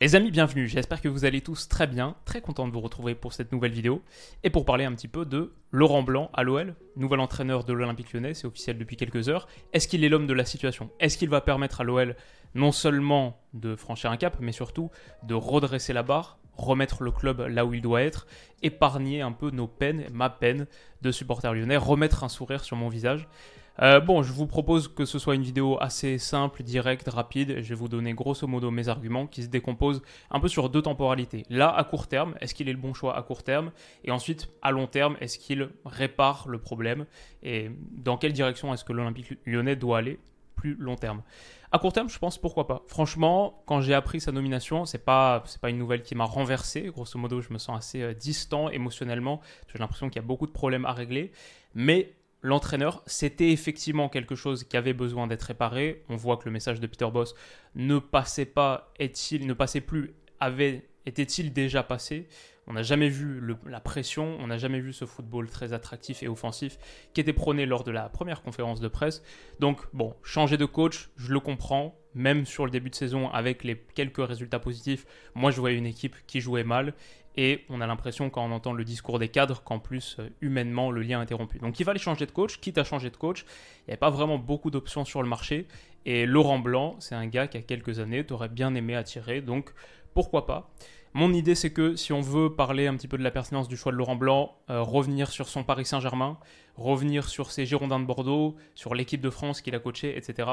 Les amis, bienvenue. J'espère que vous allez tous très bien. Très content de vous retrouver pour cette nouvelle vidéo et pour parler un petit peu de Laurent Blanc à l'OL, nouvel entraîneur de l'Olympique lyonnais, c'est officiel depuis quelques heures. Est-ce qu'il est l'homme de la situation? Est-ce qu'il va permettre à l'OL non seulement de franchir un cap, mais surtout de redresser la barre, remettre le club là où il doit être, épargner un peu nos peines, ma peine de supporter lyonnais, remettre un sourire sur mon visage? Euh, bon, je vous propose que ce soit une vidéo assez simple, directe, rapide. Je vais vous donner grosso modo mes arguments qui se décomposent un peu sur deux temporalités. Là, à court terme, est-ce qu'il est le bon choix à court terme? Et ensuite, à long terme, est-ce qu'il répare le problème? Et dans quelle direction est-ce que l'Olympique lyonnais doit aller plus long terme? À court terme, je pense pourquoi pas. Franchement, quand j'ai appris sa nomination, c'est pas c'est pas une nouvelle qui m'a renversé. Grosso modo, je me sens assez euh, distant émotionnellement. J'ai l'impression qu'il y a beaucoup de problèmes à régler, mais l'entraîneur, c'était effectivement quelque chose qui avait besoin d'être réparé. On voit que le message de Peter Boss ne passait pas, est-il, ne passait plus, avait, était-il déjà passé? On n'a jamais vu la pression, on n'a jamais vu ce football très attractif et offensif qui était prôné lors de la première conférence de presse. Donc bon, changer de coach, je le comprends. Même sur le début de saison, avec les quelques résultats positifs, moi je voyais une équipe qui jouait mal et on a l'impression, quand on entend le discours des cadres, qu'en plus, euh, humainement, le lien est interrompu. Donc il fallait changer de coach, quitte à changer de coach. Il n'y avait pas vraiment beaucoup d'options sur le marché. Et Laurent Blanc, c'est un gars qui, a quelques années, t'aurais bien aimé attirer. Donc pourquoi pas? Mon idée, c'est que si on veut parler un petit peu de la pertinence du choix de Laurent Blanc, euh, revenir sur son Paris Saint-Germain, revenir sur ses Girondins de Bordeaux, sur l'équipe de France qu'il a coaché, etc.,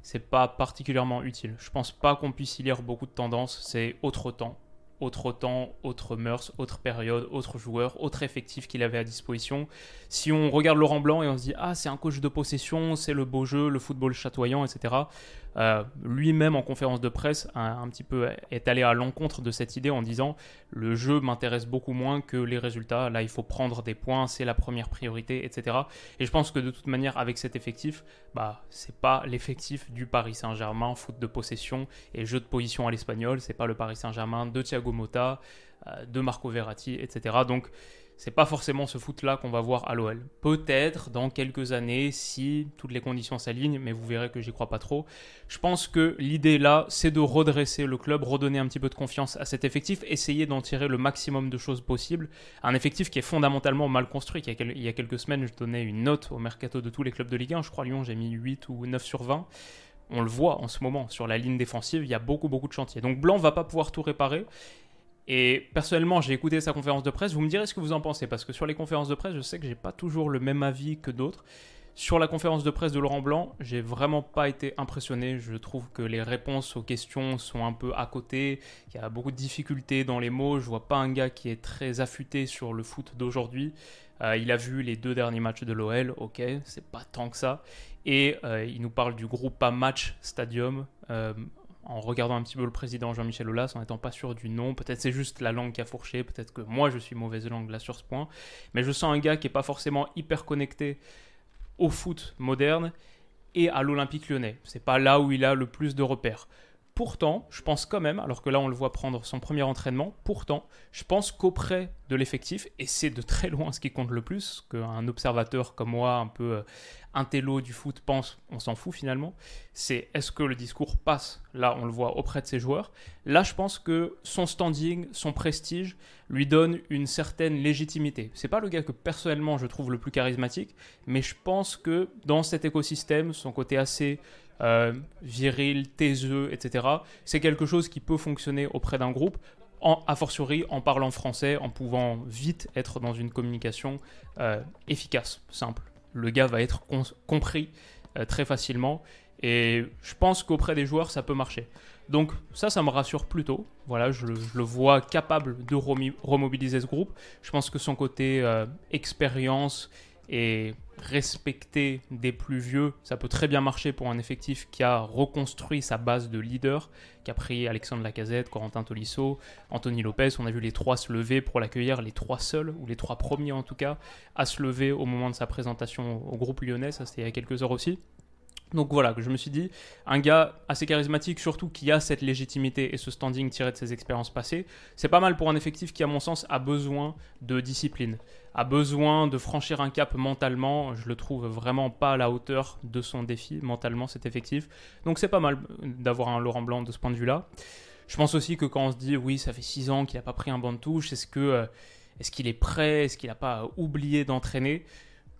c'est pas particulièrement utile. Je pense pas qu'on puisse y lire beaucoup de tendances, c'est autre temps autre temps, autre mœurs, autre période, autre joueur, autre effectif qu'il avait à disposition. Si on regarde Laurent Blanc et on se dit ah c'est un coach de possession, c'est le beau jeu, le football chatoyant, etc. Euh, lui-même en conférence de presse un, petit peu est allé à l'encontre de cette idée en disant le jeu m'intéresse beaucoup moins que les résultats. Là il faut prendre des points, c'est la première priorité, etc. Et je pense que de toute manière avec cet effectif, bah c'est pas l'effectif du Paris Saint-Germain foot de possession et jeu de position à l'espagnol, c'est pas le Paris Saint-Germain de Thiago Motta, euh, de Marco Verratti, etc. Donc c'est pas forcément ce foot-là qu'on va voir à l'OL. Peut-être dans quelques années, si toutes les conditions s'alignent, mais vous verrez que j'y crois pas trop. Je pense que l'idée là, c'est de redresser le club, redonner un petit peu de confiance à cet effectif, essayer d'en tirer le maximum de choses possibles. Un effectif qui est fondamentalement mal construit. Il y a quelques semaines, je donnais une note au mercato de tous les clubs de Ligue 1. Je crois Lyon, j'ai mis 8 ou 9 sur 20 on le voit en ce moment sur la ligne défensive, il y a beaucoup beaucoup de chantiers. Donc Blanc va pas pouvoir tout réparer. Et personnellement, j'ai écouté sa conférence de presse. Vous me direz ce que vous en pensez, parce que sur les conférences de presse, je sais que j'ai pas toujours le même avis que d'autres. Sur la conférence de presse de Laurent Blanc, j'ai vraiment pas été impressionné. Je trouve que les réponses aux questions sont un peu à côté. Il y a beaucoup de difficultés dans les mots. Je vois pas un gars qui est très affûté sur le foot d'aujourd'hui. Euh, il a vu les deux derniers matchs de l'OL, ok, c'est pas tant que ça. Et euh, il nous parle du groupe Match Stadium. Euh, en regardant un petit peu le président Jean-Michel Aulas, en n'étant pas sûr du nom. Peut-être c'est juste la langue qui a fourché, peut-être que moi je suis mauvaise langue là sur ce point. Mais je sens un gars qui n'est pas forcément hyper connecté au foot moderne et à l'Olympique lyonnais. C'est pas là où il a le plus de repères. Pourtant, je pense quand même, alors que là on le voit prendre son premier entraînement, pourtant, je pense qu'auprès de l'effectif, et c'est de très loin ce qui compte le plus, qu'un observateur comme moi, un peu euh, intello du foot, pense, on s'en fout finalement, c'est est-ce que le discours passe, là on le voit auprès de ses joueurs. Là je pense que son standing, son prestige, lui donne une certaine légitimité. C'est pas le gars que personnellement je trouve le plus charismatique, mais je pense que dans cet écosystème, son côté assez euh, viril, taiseux, etc. C'est quelque chose qui peut fonctionner auprès d'un groupe, en, a fortiori en parlant français, en pouvant vite être dans une communication euh, efficace, simple. Le gars va être compris euh, très facilement et je pense qu'auprès des joueurs, ça peut marcher. Donc ça, ça me rassure plutôt. Voilà, je, le vois capable de remobiliser ce groupe. Je pense que son côté expérience et respecter des plus vieux, ça peut très bien marcher pour un effectif qui a reconstruit sa base de leader, qui a pris Alexandre Lacazette, Corentin Tolisso, Anthony Lopez. On a vu les trois se lever pour l'accueillir, les trois seuls, ou les trois premiers en tout cas, à se lever au moment de sa présentation au groupe lyonnais. Ça, c'était il y a quelques heures aussi. Donc voilà, je me suis dit, un gars assez charismatique, surtout qui a cette légitimité et ce standing tiré de ses expériences passées, c'est pas mal pour un effectif qui, à mon sens, a besoin de discipline, a besoin de franchir un cap mentalement. Je le trouve vraiment pas à la hauteur de son défi mentalement, cet effectif. Donc c'est pas mal d'avoir un Laurent Blanc de ce point de vue-là. Je pense aussi que quand on se dit, oui, ça fait 6 ans qu'il n'a pas pris un banc de touche, est-ce que euh, est-ce qu'il est prêt Est-ce qu'il n'a pas oublié d'entraîner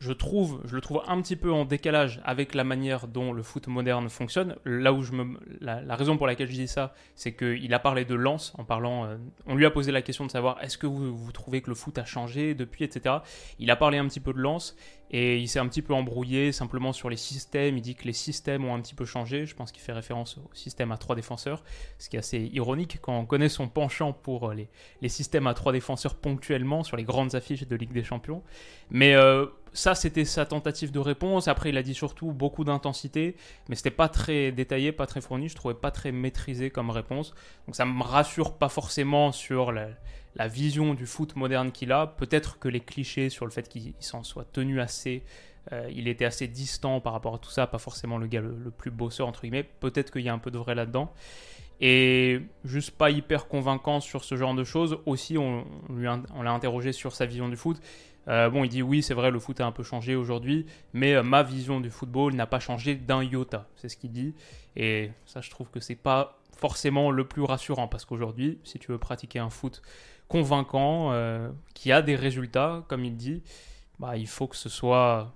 je trouve, je le trouve un petit peu en décalage avec la manière dont le foot moderne fonctionne. Là où je me, la, raison pour laquelle je dis ça, c'est qu'il a parlé de lance en parlant. Euh, on lui a posé la question de savoir est-ce que vous, vous, trouvez que le foot a changé depuis, etc. Il a parlé un petit peu de lance et il s'est un petit peu embrouillé simplement sur les systèmes. Il dit que les systèmes ont un petit peu changé. Je pense qu'il fait référence au système à trois défenseurs, ce qui est assez ironique quand on connaît son penchant pour les, les systèmes à trois défenseurs ponctuellement sur les grandes affiches de Ligue des Champions. Mais euh, ça, c'était sa tentative de réponse. Après, il a dit surtout beaucoup d'intensité, mais c'était pas très détaillé, pas très fourni. Je trouvais pas très maîtrisé comme réponse. Donc ça me rassure pas forcément sur la, vision du foot moderne qu'il a. Peut-être que les clichés sur le fait qu'il s'en soit tenu assez, euh, il était assez distant par rapport à tout ça, pas forcément le gars le, plus bosseur entre guillemets. Peut-être qu'il y a un peu de vrai là-dedans. Et juste pas hyper convaincant sur ce genre de choses. Aussi, on, on l'a interrogé sur sa vision du foot. Euh, bon, il dit oui, c'est vrai, le foot a un peu changé aujourd'hui, mais euh, ma vision du football n'a pas changé d'un iota. C'est ce qu'il dit. Et ça, je trouve que c'est pas forcément le plus rassurant parce qu'aujourd'hui, si tu veux pratiquer un foot convaincant, euh, qui a des résultats, comme il dit, bah, il faut que ce soit,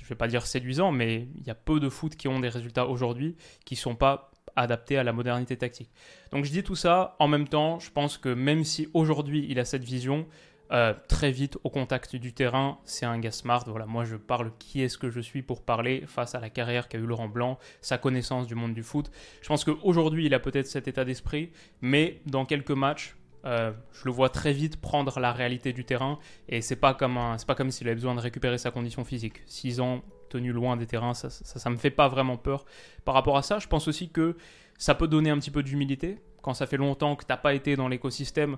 je vais pas dire séduisant, mais il y a peu de foot qui ont des résultats aujourd'hui qui sont pas adaptés à la modernité tactique. Donc je dis tout ça en même temps, je pense que même si aujourd'hui il a cette vision, euh, très vite au contact du terrain, c'est un gars smart. Voilà, moi je parle qui est-ce que je suis pour parler face à la carrière qu'a eu Laurent Blanc, sa connaissance du monde du foot. Je pense qu'aujourd'hui il a peut-être cet état d'esprit, mais dans quelques matchs, euh, je le vois très vite prendre la réalité du terrain et c'est pas comme c'est pas comme s'il avait besoin de récupérer sa condition physique. Six ans tenu loin des terrains, ça, ça, ça me fait pas vraiment peur par rapport à ça. Je pense aussi que ça peut donner un petit peu d'humilité quand ça fait longtemps que tu n'as pas été dans l'écosystème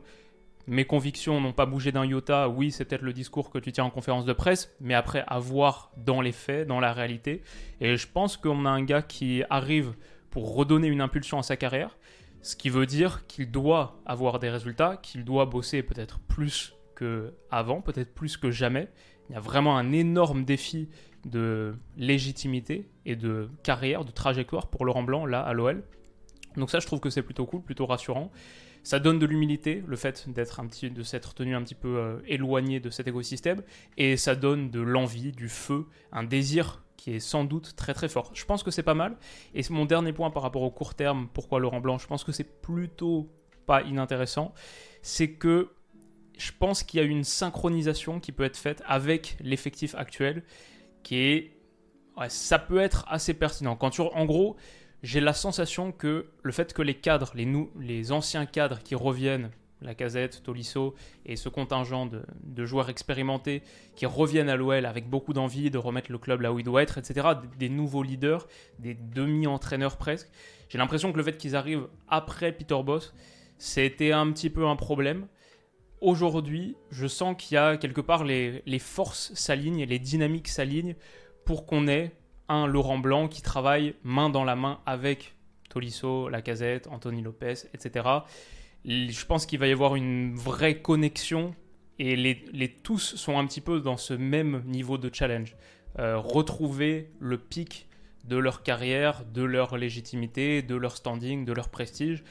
mes convictions n'ont pas bougé d'un iota. Oui, c'est peut-être le discours que tu tiens en conférence de presse, mais après, à voir dans les faits, dans la réalité. Et je pense qu'on a un gars qui arrive pour redonner une impulsion à sa carrière, ce qui veut dire qu'il doit avoir des résultats, qu'il doit bosser peut-être plus qu'avant, peut-être plus que jamais. Il y a vraiment un énorme défi de légitimité et de carrière, de trajectoire pour Laurent Blanc, là, à l'OL. Donc ça, je trouve que c'est plutôt cool, plutôt rassurant. Ça donne de l'humilité, le fait d'être un petit, de s'être tenu un petit peu euh, éloigné de cet écosystème, et ça donne de l'envie, du feu, un désir qui est sans doute très très fort. Je pense que c'est pas mal. Et mon dernier point par rapport au court terme, pourquoi Laurent Blanc, je pense que c'est plutôt pas inintéressant, c'est que je pense qu'il y a une synchronisation qui peut être faite avec l'effectif actuel, qui est, ça peut être assez pertinent. En gros, j'ai la sensation que le fait que les cadres, les, les anciens cadres qui reviennent, la casette, Tolisso et ce contingent de, joueurs expérimentés qui reviennent à l'OL avec beaucoup d'envie de remettre le club là où il doit être, etc., des, nouveaux leaders, des demi-entraîneurs presque, j'ai l'impression que le fait qu'ils arrivent après Peter Boss, c'était un petit peu un problème. Aujourd'hui, je sens qu'il y a quelque part les, les forces s'alignent, les dynamiques s'alignent pour qu'on ait un Laurent Blanc qui travaille main dans la main avec Tolisso, Lacazette, Anthony Lopez, etc. Je pense qu'il va y avoir une vraie connexion et les, tous sont un petit peu dans ce même niveau de challenge. Euh, retrouver le pic de leur carrière, de leur légitimité, de leur standing, de leur prestige.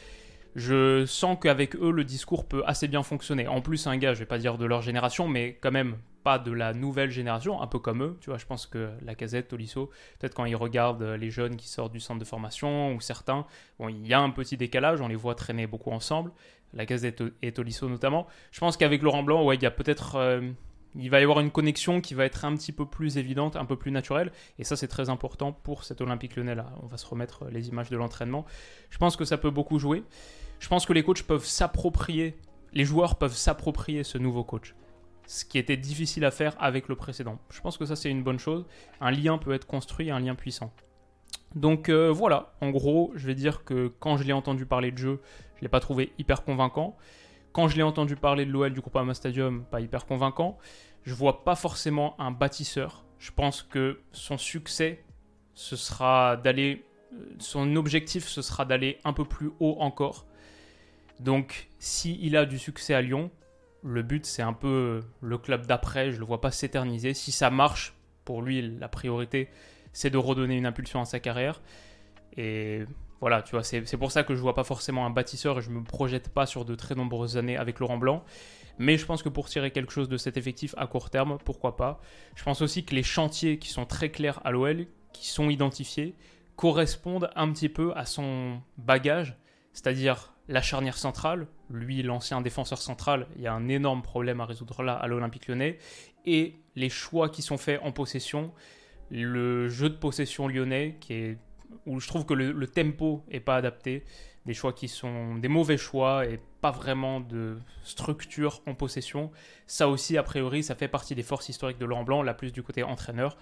Je sens qu'avec eux, le discours peut assez bien fonctionner. En plus, un gars, je vais pas dire de leur génération, mais quand même pas de la nouvelle génération, un peu comme eux. Tu vois, je pense que la casette, Tolisso, peut-être quand ils regardent les jeunes qui sortent du centre de formation ou certains, bon, il y a un petit décalage, on les voit traîner beaucoup ensemble, la casette et Tolisso notamment. Je pense qu'avec Laurent Blanc, ouais, il y a peut-être. Euh, il va y avoir une connexion qui va être un petit peu plus évidente, un peu plus naturelle. Et ça, c'est très important pour cet Olympique lyonnais là. On va se remettre les images de l'entraînement. Je pense que ça peut beaucoup jouer. Je pense que les coachs peuvent s'approprier, les joueurs peuvent s'approprier ce nouveau coach ce qui était difficile à faire avec le précédent. Je pense que ça c'est une bonne chose. Un lien peut être construit, un lien puissant. Donc euh, voilà, en gros, je vais dire que quand je l'ai entendu parler de jeu, je ne l'ai pas trouvé hyper convaincant. Quand je l'ai entendu parler de l'OL du Groupama Stadium, pas hyper convaincant. Je vois pas forcément un bâtisseur. Je pense que son succès, ce sera d'aller. Euh, son objectif, ce sera d'aller un peu plus haut encore. Donc, s'il a du succès à Lyon, le but, c'est un peu le club d'après. Je le vois pas s'éterniser. Si ça marche, pour lui, la priorité, c'est de redonner une impulsion à sa carrière. Et voilà, tu vois, c'est pour ça que je vois pas forcément un bâtisseur et je me projette pas sur de très nombreuses années avec Laurent Blanc. Mais je pense que pour tirer quelque chose de cet effectif à court terme, pourquoi pas. Je pense aussi que les chantiers qui sont très clairs à l'OL, qui sont identifiés, correspondent un petit peu à son bagage, c'est-à-dire la charnière centrale, lui l'ancien défenseur central, il y a un énorme problème à résoudre là à l'Olympique lyonnais, et les choix qui sont faits en possession, le jeu de possession lyonnais qui est où je trouve que le, tempo est pas adapté, des choix qui sont des mauvais choix et pas vraiment de structure en possession. Ça aussi, a priori, ça fait partie des forces historiques de Laurent Blanc, la plus du côté entraîneur.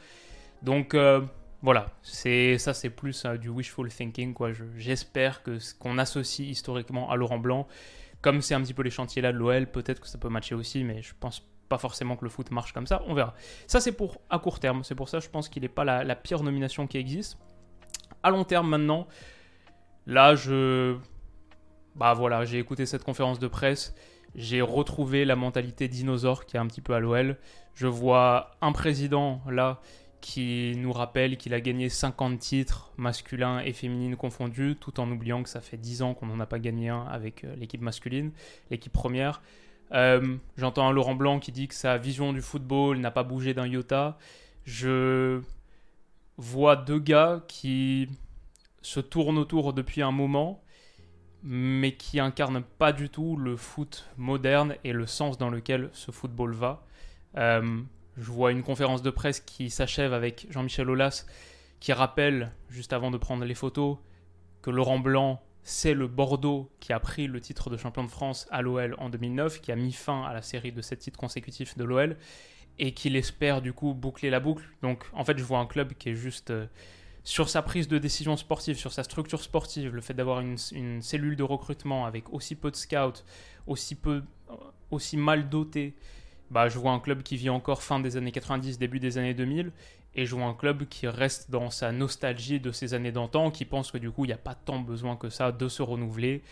Donc euh, voilà, c'est ça, c'est plus euh, du wishful thinking quoi. J'espère que ce qu'on associe historiquement à Laurent Blanc, comme c'est un petit peu les chantiers là de l'OL, peut-être que ça peut matcher aussi, mais je pense pas forcément que le foot marche comme ça. On verra. Ça c'est pour à court terme. C'est pour ça je pense qu'il n'est pas la pire nomination qui existe à long terme maintenant, là, je. Bah voilà, j'ai écouté cette conférence de presse. J'ai retrouvé la mentalité dinosaure qui est un petit peu à l'OL. Je vois un président là qui nous rappelle qu'il a gagné 50 titres masculins et féminines confondus, tout en oubliant que ça fait 10 ans qu'on n'en a pas gagné un avec euh, l'équipe masculine, l'équipe première. Euh, j'entends un Laurent Blanc qui dit que sa vision du football n'a pas bougé d'un iota. Je voit deux gars qui se tournent autour depuis un moment, mais qui incarnent pas du tout le foot moderne et le sens dans lequel ce football va. Euh, je vois une conférence de presse qui s'achève avec Jean-Michel Aulas qui rappelle, juste avant de prendre les photos, que Laurent Blanc, c'est le Bordeaux qui a pris le titre de champion de France à l'OL en 2009, qui a mis fin à la série de sept titres consécutifs de l'OL et qu'il espère du coup boucler la boucle. Donc en fait, je vois un club qui est juste euh, sur sa prise de décision sportive, sur sa structure sportive, le fait d'avoir une, cellule de recrutement avec aussi peu de scouts, aussi, peu, euh, aussi mal doté. Bah, je vois un club qui vit encore fin des années 90, début des années 2000, et je vois un club qui reste dans sa nostalgie de ces années d'antan, qui pense que du coup, il n'y a pas tant besoin que ça de se renouveler.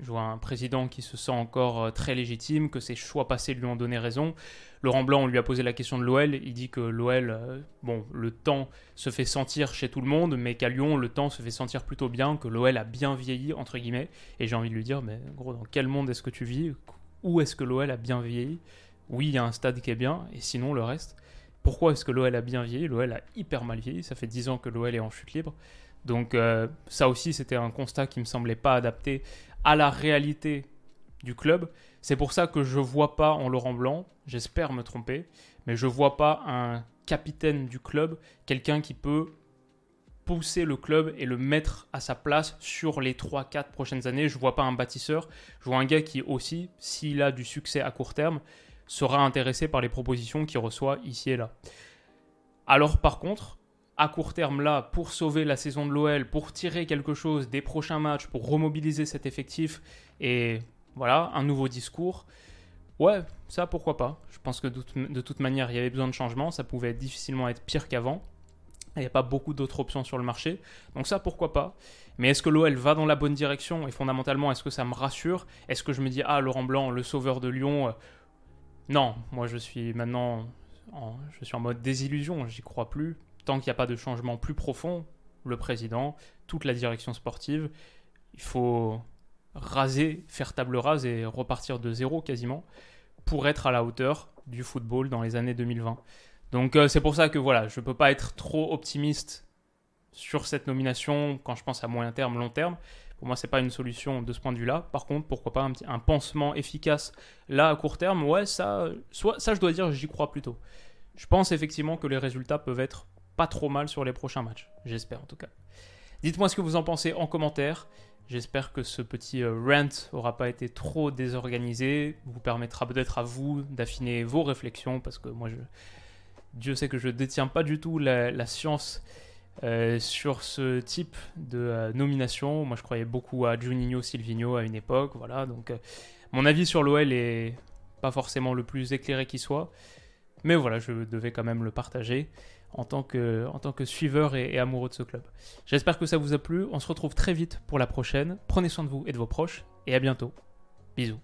je vois un président qui se sent encore euh, très légitime, que ses choix passés lui ont donné raison. Laurent Blanc, on lui a posé la question de l'OL, il dit que l'OL, euh, bon, le temps se fait sentir chez tout le monde, mais qu'à Lyon, le temps se fait sentir plutôt bien, que l'OL a bien vieilli, entre guillemets. Et j'ai envie de lui dire, mais gros, dans quel monde est-ce que tu vis? Où est-ce que l'OL a bien vieilli? Oui, il y a un stade qui est bien, et sinon le reste pourquoi est-ce que l'OL a bien vieilli? L'OL a hyper mal vieilli. Ça fait 10 ans que l'OL est en chute libre. Donc euh, ça aussi, c'était un constat qui me semblait pas adapté à la réalité du club. C'est pour ça que je vois pas en Laurent Blanc, j'espère me tromper, mais je vois pas un capitaine du club, quelqu'un qui peut pousser le club et le mettre à sa place sur les 3-4 prochaines années. Je vois pas un bâtisseur, je vois un gars qui aussi, s'il a du succès à court terme, sera intéressé par les propositions qu'il reçoit ici et là. Alors par contre, à court terme là, pour sauver la saison de l'OL, pour tirer quelque chose des prochains matchs, pour remobiliser cet effectif et voilà, un nouveau discours, ouais, ça pourquoi pas. Je pense que de toute, manière, il y avait besoin de changement, ça pouvait difficilement être pire qu'avant. Il n'y a pas beaucoup d'autres options sur le marché. Donc ça, pourquoi pas. Mais est-ce que l'OL va dans la bonne direction? Et fondamentalement, est-ce que ça me rassure? Est-ce que je me dis, ah, Laurent Blanc, le sauveur de Lyon, non, moi je suis maintenant en, je suis en mode désillusion, j'y crois plus. Tant qu'il n'y a pas de changement plus profond, le président, toute la direction sportive, il faut raser, faire table rase et repartir de zéro quasiment pour être à la hauteur du football dans les années 2020. Donc euh, c'est pour ça que voilà, je ne peux pas être trop optimiste sur cette nomination quand je pense à moyen terme, long terme. Pour moi, c'est pas une solution de ce point de vue-là. Par contre, pourquoi pas un, petit, un pansement efficace là à court terme? Ouais, ça, soit, ça je dois dire, j'y crois plutôt. Je pense effectivement que les résultats peuvent être pas trop mal sur les prochains matchs. J'espère en tout cas. Dites-moi ce que vous en pensez en commentaire. J'espère que ce petit euh, rant aura pas été trop désorganisé, vous permettra peut-être à vous d'affiner vos réflexions, parce que moi, je, Dieu sait que je détiens pas du tout la, science euh, sur ce type de euh, nomination. Moi, je croyais beaucoup à Juninho, Silvino à une époque, voilà. Donc, mon avis sur l'OL est pas forcément le plus éclairé qui soit, mais voilà, je devais quand même le partager en tant que, en tant que suiveur et, amoureux de ce club. J'espère que ça vous a plu. On se retrouve très vite pour la prochaine. Prenez soin de vous et de vos proches et à bientôt. Bisous.